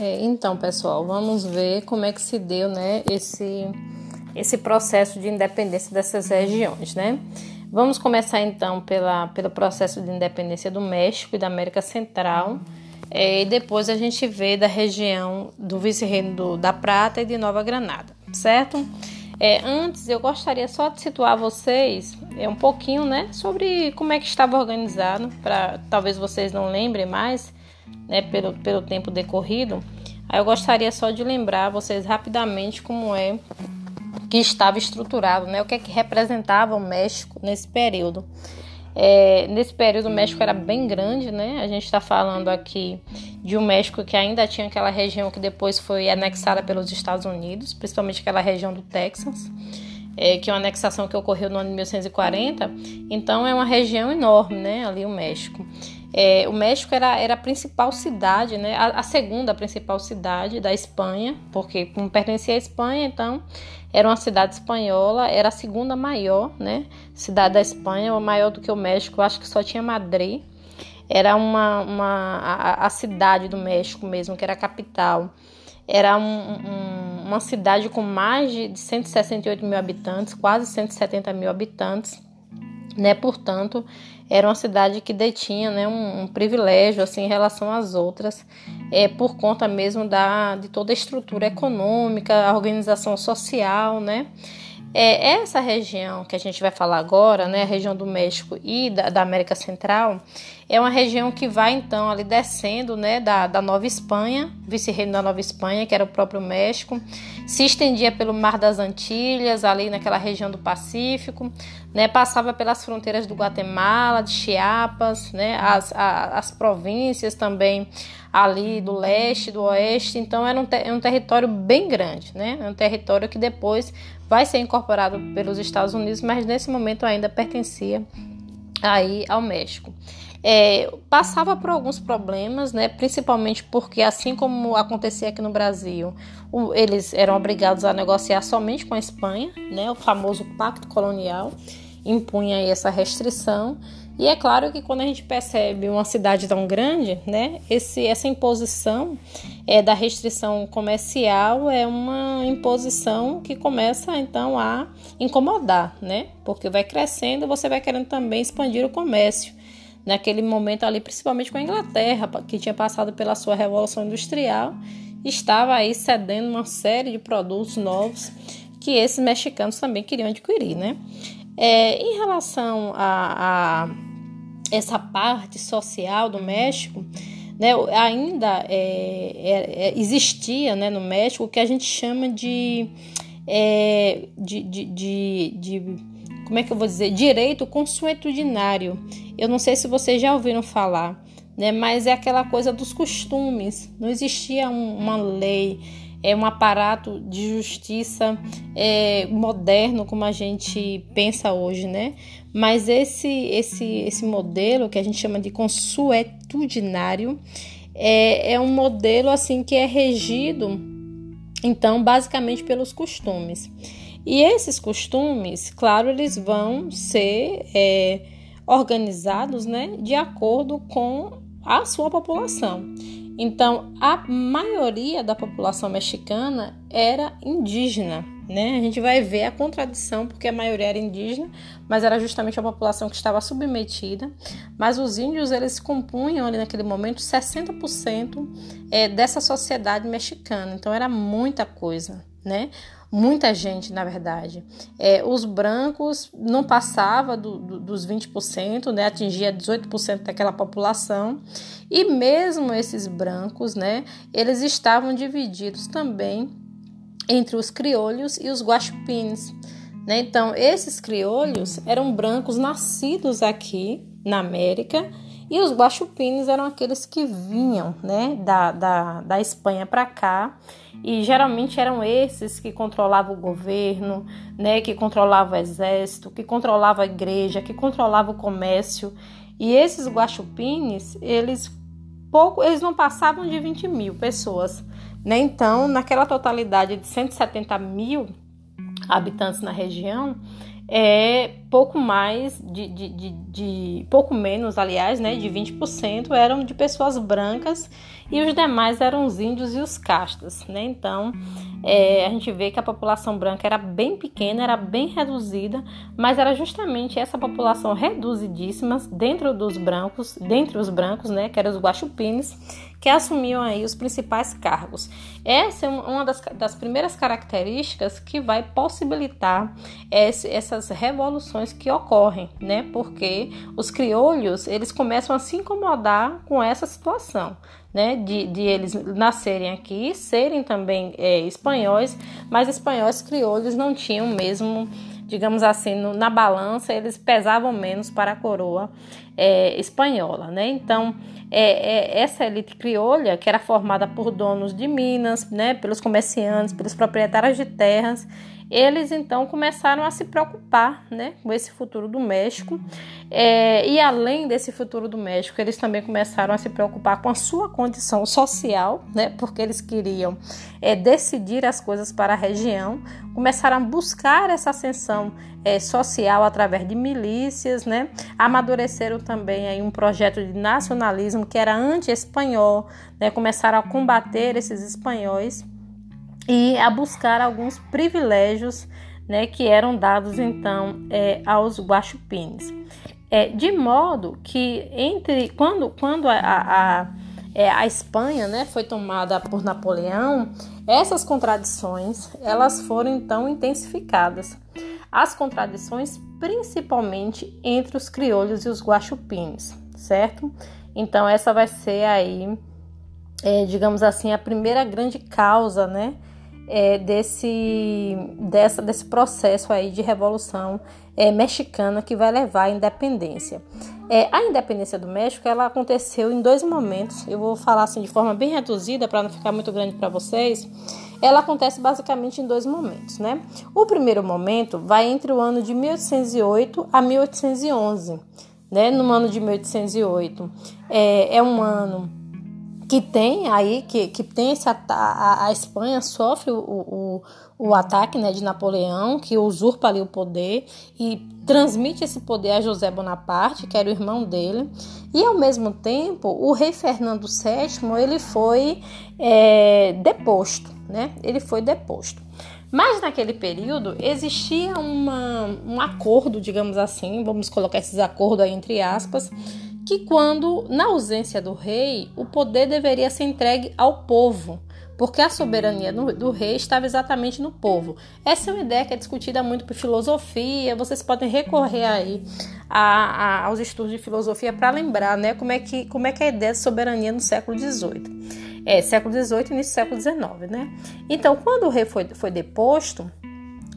É, então, pessoal, vamos ver como é que se deu, né, esse, esse processo de independência dessas regiões, né? Vamos começar então pela, pelo processo de independência do México e da América Central, é, e depois a gente vê da região do vice-reino da Prata e de Nova Granada, certo? É, antes, eu gostaria só de situar vocês é, um pouquinho, né, sobre como é que estava organizado, para talvez vocês não lembrem mais, né, pelo, pelo tempo decorrido. Eu gostaria só de lembrar vocês rapidamente como é que estava estruturado, né, o que é que representava o México nesse período. É, nesse período o México era bem grande, né? A gente está falando aqui de um México que ainda tinha aquela região que depois foi anexada pelos Estados Unidos, principalmente aquela região do Texas, é, que é uma anexação que ocorreu no ano de 1940. Então é uma região enorme, né? Ali o México. É, o México era, era a principal cidade, né, a, a, segunda principal cidade da Espanha, porque como pertencia à Espanha, então era uma cidade espanhola, era a segunda maior, né, cidade da Espanha, maior do que o México, acho que só tinha Madrid. Era uma, uma a, a cidade do México mesmo, que era a capital. Era um, um, uma cidade com mais de 168 mil habitantes, quase 170 mil habitantes, né? Portanto, era uma cidade que detinha né, um, um privilégio assim, em relação às outras, é, por conta mesmo da, de toda a estrutura econômica, a organização social, né? É, essa região que a gente vai falar agora, né, a região do México e da, da América Central, é uma região que vai então ali descendo né, da, da Nova Espanha, vice-reino da Nova Espanha, que era o próprio México, se estendia pelo Mar das Antilhas, ali naquela região do Pacífico, né, passava pelas fronteiras do Guatemala, de Chiapas, né, as, a, as províncias também ali do leste, do oeste, então era um, ter, um território bem grande, né, um território que depois vai ser incorporado pelos Estados Unidos, mas nesse momento ainda pertencia aí ao México é, passava por alguns problemas, né, principalmente porque, assim como acontecia aqui no Brasil, o, eles eram obrigados a negociar somente com a Espanha, né, o famoso Pacto Colonial impunha essa restrição. E é claro que quando a gente percebe uma cidade tão grande, né, esse, essa imposição é, da restrição comercial é uma imposição que começa então a incomodar, né, porque vai crescendo, você vai querendo também expandir o comércio naquele momento ali, principalmente com a Inglaterra, que tinha passado pela sua revolução industrial, estava aí cedendo uma série de produtos novos que esses mexicanos também queriam adquirir, né? É, em relação a, a, essa parte social do México, né, ainda é, é, é existia né, no México o que a gente chama de, é, de, de, de, de como é que eu vou dizer, direito consuetudinário. Eu não sei se vocês já ouviram falar, né? Mas é aquela coisa dos costumes. Não existia um, uma lei, é um aparato de justiça é, moderno como a gente pensa hoje, né? Mas esse esse esse modelo que a gente chama de consuetudinário é, é um modelo assim que é regido então basicamente pelos costumes. E esses costumes, claro, eles vão ser é, organizados né, de acordo com a sua população. Então, a maioria da população mexicana era indígena, né? A gente vai ver a contradição, porque a maioria era indígena, mas era justamente a população que estava submetida. Mas os índios, eles compunham ali naquele momento 60% é, dessa sociedade mexicana. Então, era muita coisa, né? Muita gente, na verdade. É, os brancos não passava do, do, dos 20%, né, atingia 18% daquela população. E mesmo esses brancos, né, eles estavam divididos também entre os criolhos e os guaxupines. Né? Então, esses criolhos eram brancos nascidos aqui na América e os guaxupines eram aqueles que vinham né, da, da, da Espanha para cá e geralmente eram esses que controlavam o governo, né, que controlavam o exército, que controlavam a igreja, que controlavam o comércio. E esses guaxupines, eles pouco, eles não passavam de 20 mil pessoas. Né? Então, naquela totalidade de 170 mil habitantes na região, é pouco mais de, de, de, de, pouco menos, aliás, né, de 20% eram de pessoas brancas e os demais eram os índios e os castas, né? Então, é, a gente vê que a população branca era bem pequena, era bem reduzida, mas era justamente essa população reduzidíssima dentro dos brancos, dentre os brancos, né, que eram os guaxupines, que assumiam aí os principais cargos. Essa é uma das, das primeiras características que vai possibilitar esse, essas revoluções que ocorrem, né? Porque os criolhos eles começam a se incomodar com essa situação. Né, de, de eles nascerem aqui, serem também é, espanhóis, mas espanhóis crioulos não tinham mesmo digamos assim, no, na balança, eles pesavam menos para a coroa é, espanhola, né? Então, é, é, essa elite criolha, que era formada por donos de minas, né, pelos comerciantes, pelos proprietários de terras, eles então começaram a se preocupar né, com esse futuro do México. É, e além desse futuro do México, eles também começaram a se preocupar com a sua condição social, né, porque eles queriam é, decidir as coisas para a região, começaram a buscar essa ascensão é, social através de milícias, né, amadureceram também aí um projeto de nacionalismo que era anti-espanhol, né, começaram a combater esses espanhóis e a buscar alguns privilégios né, que eram dados então é, aos guaxupines. É, de modo que entre quando, quando a, a, a, é, a Espanha né, foi tomada por Napoleão, essas contradições elas foram então intensificadas. As contradições principalmente entre os crioulos e os guaxupines, certo? Então essa vai ser aí, é, digamos assim, a primeira grande causa, né? É, desse, dessa, desse processo aí de revolução é, mexicana que vai levar à independência. É, a independência do México ela aconteceu em dois momentos. Eu vou falar assim de forma bem reduzida para não ficar muito grande para vocês. Ela acontece basicamente em dois momentos, né? O primeiro momento vai entre o ano de 1808 a 1811, né? No ano de 1808 é, é um ano que tem aí, que, que tem esse a, a Espanha sofre o, o, o ataque né, de Napoleão, que usurpa ali o poder e transmite esse poder a José Bonaparte, que era o irmão dele. E ao mesmo tempo, o rei Fernando VII ele foi é, deposto, né? Ele foi deposto. Mas naquele período existia uma, um acordo, digamos assim, vamos colocar esses acordos aí entre aspas, que quando, na ausência do rei, o poder deveria ser entregue ao povo, porque a soberania do, do, rei estava exatamente no povo. Essa é uma ideia que é discutida muito por filosofia, vocês podem recorrer aí a, a, aos estudos de filosofia para lembrar né, como, é que, como é que é a ideia de soberania no século XVIII. É, século XVIII e início do século XIX, né? Então, quando o rei foi, foi deposto,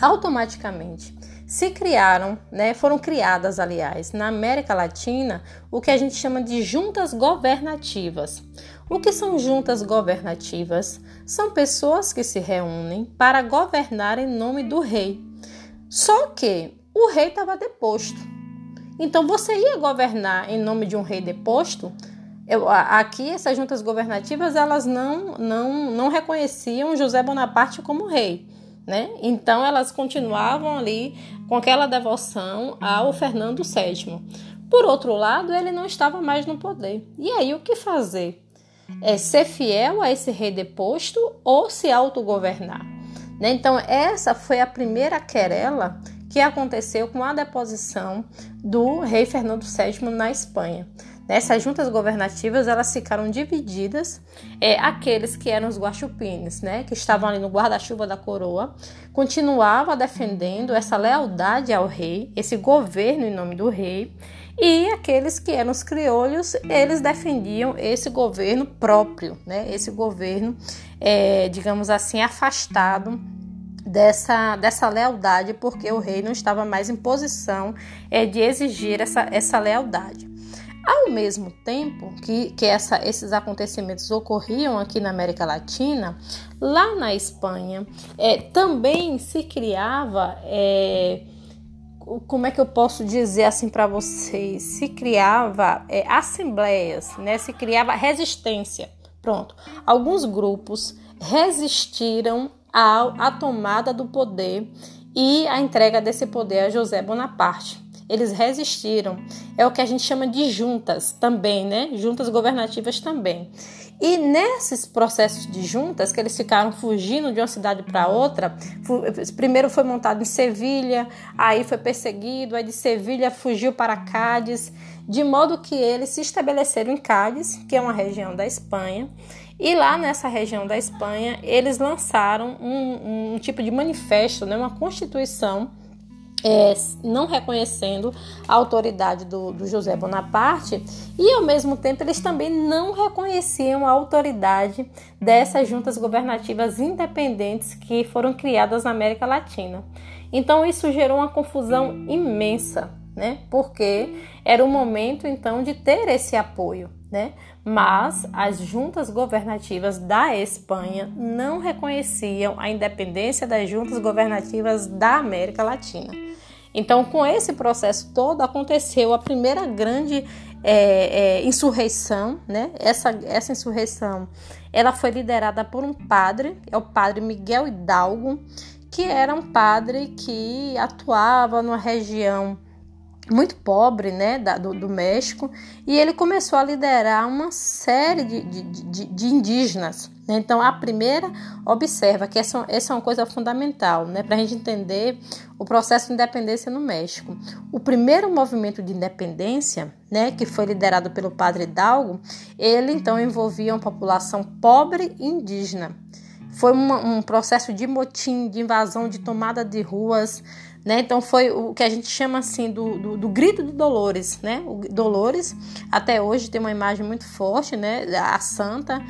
automaticamente se criaram, né, foram criadas, aliás, na América Latina, o que a gente chama de juntas governativas. O que são juntas governativas? São pessoas que se reúnem para governar em nome do rei. Só que o rei estava deposto. Então você ia governar em nome de um rei deposto? Eu, aqui essas juntas governativas elas não, não, não reconheciam José Bonaparte como rei né? Então elas continuavam ali com aquela devoção ao Fernando VII. Por outro lado, ele não estava mais no poder. E aí o que fazer? É ser fiel a esse rei deposto ou se autogovernar? Né? Então essa foi a primeira querela que aconteceu com a deposição do rei Fernando VII na Espanha. Nessas juntas governativas, elas ficaram divididas. É, aqueles que eram os guaxupines, né, que estavam ali no guarda-chuva da coroa, continuavam defendendo essa lealdade ao rei, esse governo em nome do rei. E aqueles que eram os criolhos, eles defendiam esse governo próprio, né, esse governo, é, digamos assim, afastado dessa, dessa lealdade, porque o rei não estava mais em posição é, de exigir essa, essa lealdade. Ao mesmo tempo que, que essa, esses acontecimentos ocorriam aqui na América Latina, lá na Espanha é, também se criava. É, como é que eu posso dizer assim para vocês? Se criava é, assembleias, né? Se criava resistência. Pronto. Alguns grupos resistiram à, à tomada do poder e a entrega desse poder a José Bonaparte. Eles resistiram. É o que a gente chama de juntas também, né? Juntas governativas também. E nesses processos de juntas, que eles ficaram fugindo de uma cidade para outra, primeiro foi montado em Sevilha, aí foi perseguido, aí de Sevilha fugiu para Cádiz, de modo que eles se estabeleceram em Cádiz, que é uma região da Espanha, e lá nessa região da Espanha eles lançaram um, um tipo de manifesto, né, uma constituição é, não reconhecendo a autoridade do, do, José Bonaparte e, ao mesmo tempo, eles também não reconheciam a autoridade dessas juntas governativas independentes que foram criadas na América Latina. Então, isso gerou uma confusão imensa, né? Porque era o momento, então, de ter esse apoio, né? Mas as juntas governativas da Espanha não reconheciam a independência das juntas governativas da América Latina. Então, com esse processo todo, aconteceu a primeira grande é, é, insurreição, né? Essa, essa insurreição, ela foi liderada por um padre, é o padre Miguel Hidalgo, que era um padre que atuava numa região muito pobre né, da, do, do, México e ele começou a liderar uma série de, de, de, de indígenas. Né? Então, a primeira, observa que essa, essa é uma coisa fundamental né, para a gente entender o processo de independência no México. O primeiro movimento de independência, né, que foi liderado pelo padre Hidalgo, ele então envolvia uma população pobre e indígena. Foi uma, um processo de motim, de invasão, de tomada de ruas, né? Então foi o que a gente chama assim do, do, do, grito de Dolores, né? O Dolores até hoje tem uma imagem muito forte, né? A santa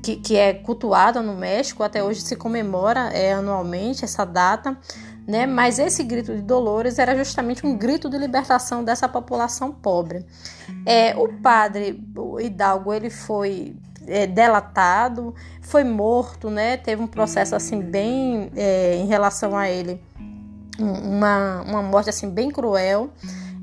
que, que é cultuada no México, até hoje se comemora é, anualmente essa data, né? Mas esse grito de Dolores era justamente um grito de libertação dessa população pobre. É, o padre Hidalgo ele foi é, delatado, foi morto, né? Teve um processo assim bem é, em relação a ele uma, uma morte assim bem cruel.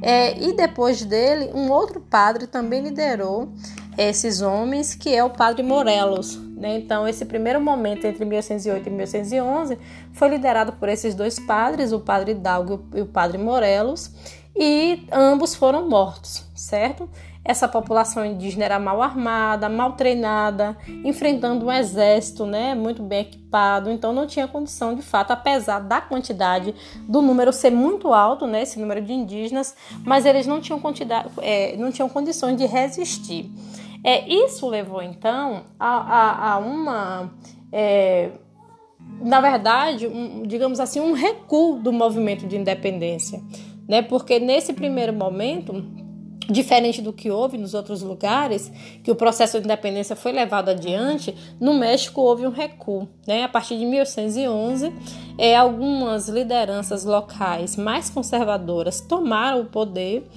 É, e depois dele, um outro padre também liderou esses homens, que é o padre Morelos. Né? Então, esse primeiro momento entre 1808 e 1811 foi liderado por esses dois padres, o padre Hidalgo e o padre Morelos, e ambos foram mortos, certo? Essa população indígena era mal armada, mal treinada, enfrentando um exército né, muito bem equipado, então não tinha condição de fato, apesar da quantidade do número ser muito alto, né, esse número de indígenas, mas eles não tinham, quantidade, é, não tinham condições de resistir. É, isso levou então a, a, a uma. É, na verdade, um, digamos assim, um recuo do movimento de independência, né? Porque nesse primeiro momento Diferente do que houve nos outros lugares, que o processo de independência foi levado adiante, no México houve um recuo. Né? A partir de 1811, é, algumas lideranças locais mais conservadoras tomaram o poder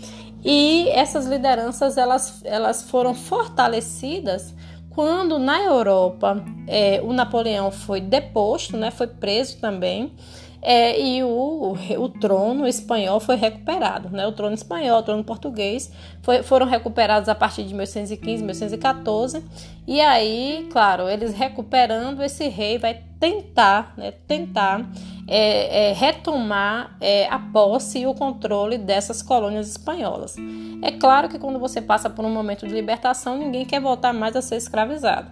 e essas lideranças elas, elas foram fortalecidas quando na Europa é, o Napoleão foi deposto, né, foi preso também é, e o, o trono espanhol foi recuperado, né? O trono espanhol, o trono português foi, foram recuperados a partir de 1115, 1114. E aí, claro, eles recuperando, esse rei vai tentar, né? Tentar é, é, retomar é, a posse e o controle dessas colônias espanholas. É claro que quando você passa por um momento de libertação, ninguém quer voltar mais a ser escravizado.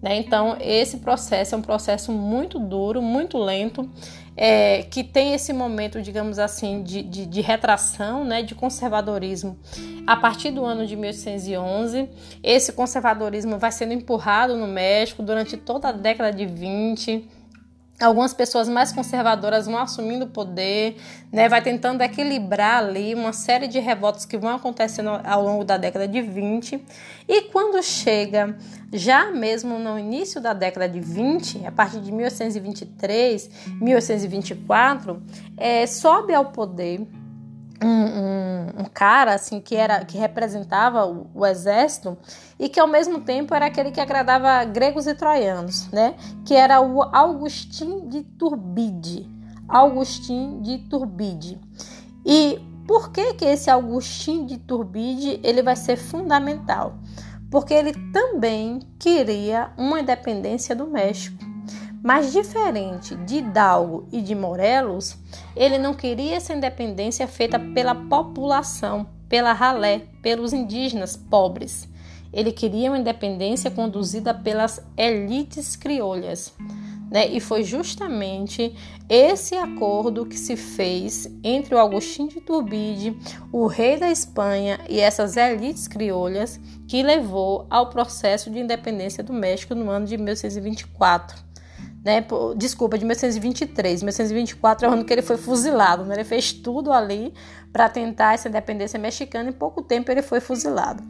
Né? Então, esse processo é um processo muito duro, muito lento é, que tem esse momento, digamos assim, de, de, de, retração, né, de conservadorismo a partir do ano de 1811. Esse conservadorismo vai sendo empurrado no México durante toda a década de 20 algumas pessoas mais conservadoras vão assumindo o poder, né, vai tentando equilibrar ali uma série de revoltas que vão acontecendo ao longo da década de 20. E quando chega já mesmo no início da década de 20, a partir de 1823, 1824, é, sobe ao poder um, um, um, cara assim que era que representava o, o, exército e que ao mesmo tempo era aquele que agradava gregos e troianos, né? Que era o Augustin de Turbide. Augustin de Turbide. E por que que esse Augustin de Turbide ele vai ser fundamental? Porque ele também queria uma independência do México. Mas diferente de Hidalgo e de Morelos, ele não queria essa independência feita pela população, pela ralé, pelos indígenas pobres. Ele queria uma independência conduzida pelas elites criolhas. Né? E foi justamente esse acordo que se fez entre o Agostinho de Turbide, o rei da Espanha e essas elites criolhas que levou ao processo de independência do México no ano de 1824. Né, desculpa, de 1823. 1824 é o ano que ele foi fuzilado. Né? Ele fez tudo ali para tentar essa independência mexicana e em pouco tempo ele foi fuzilado.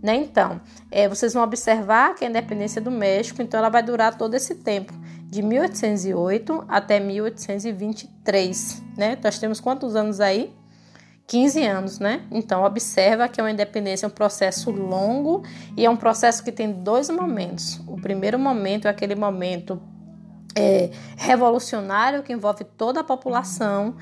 Né? Então, é, vocês vão observar que a independência do México, então, ela vai durar todo esse tempo de 1808 até 1823, né? Nós temos quantos anos aí? 15 anos, né? Então, observa que é uma independência é um processo longo e é um processo que tem dois momentos. O primeiro momento é aquele momento é, revolucionário que envolve toda a população.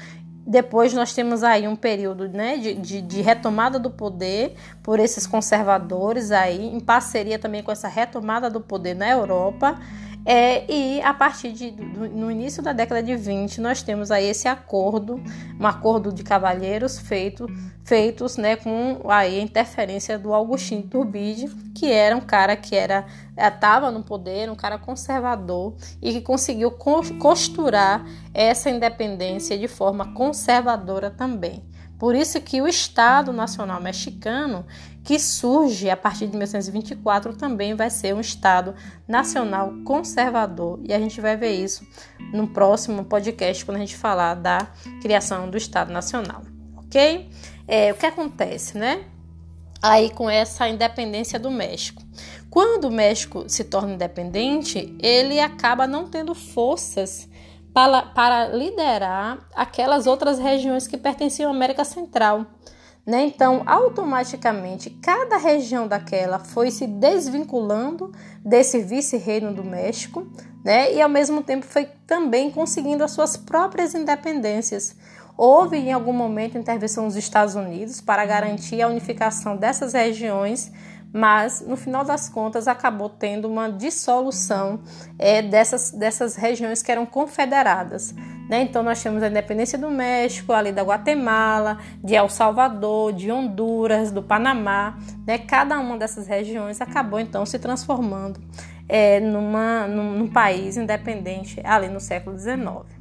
Depois nós temos aí um período né, de, de, de, retomada do poder por esses conservadores aí, em parceria também com essa retomada do poder na Europa. É, e a partir de do, no início da década de 20, nós temos aí esse acordo, um acordo de cavalheiros feito, feitos né, com aí a interferência do Augustinho Turbide, que era um cara que era estava no poder, um cara conservador e que conseguiu costurar essa independência de forma conservadora também. Por isso que o Estado Nacional Mexicano, que surge a partir de 1924, também vai ser um Estado nacional conservador. E a gente vai ver isso no próximo podcast, quando a gente falar da criação do Estado Nacional, ok? É, o que acontece, né? Aí com essa independência do México. Quando o México se torna independente, ele acaba não tendo forças para, para liderar aquelas outras regiões que pertenciam à América Central. Né? Então, automaticamente, cada região daquela foi se desvinculando desse vice-reino do México, né? E ao mesmo tempo foi também conseguindo as suas próprias independências. Houve em algum momento intervenção dos Estados Unidos para garantir a unificação dessas regiões mas no final das contas acabou tendo uma dissolução é, dessas, dessas regiões que eram confederadas. Né? Então nós temos a independência do México, ali da Guatemala, de El Salvador, de Honduras, do Panamá. Né? Cada uma dessas regiões acabou então se transformando é, numa, num, num país independente ali no século XIX.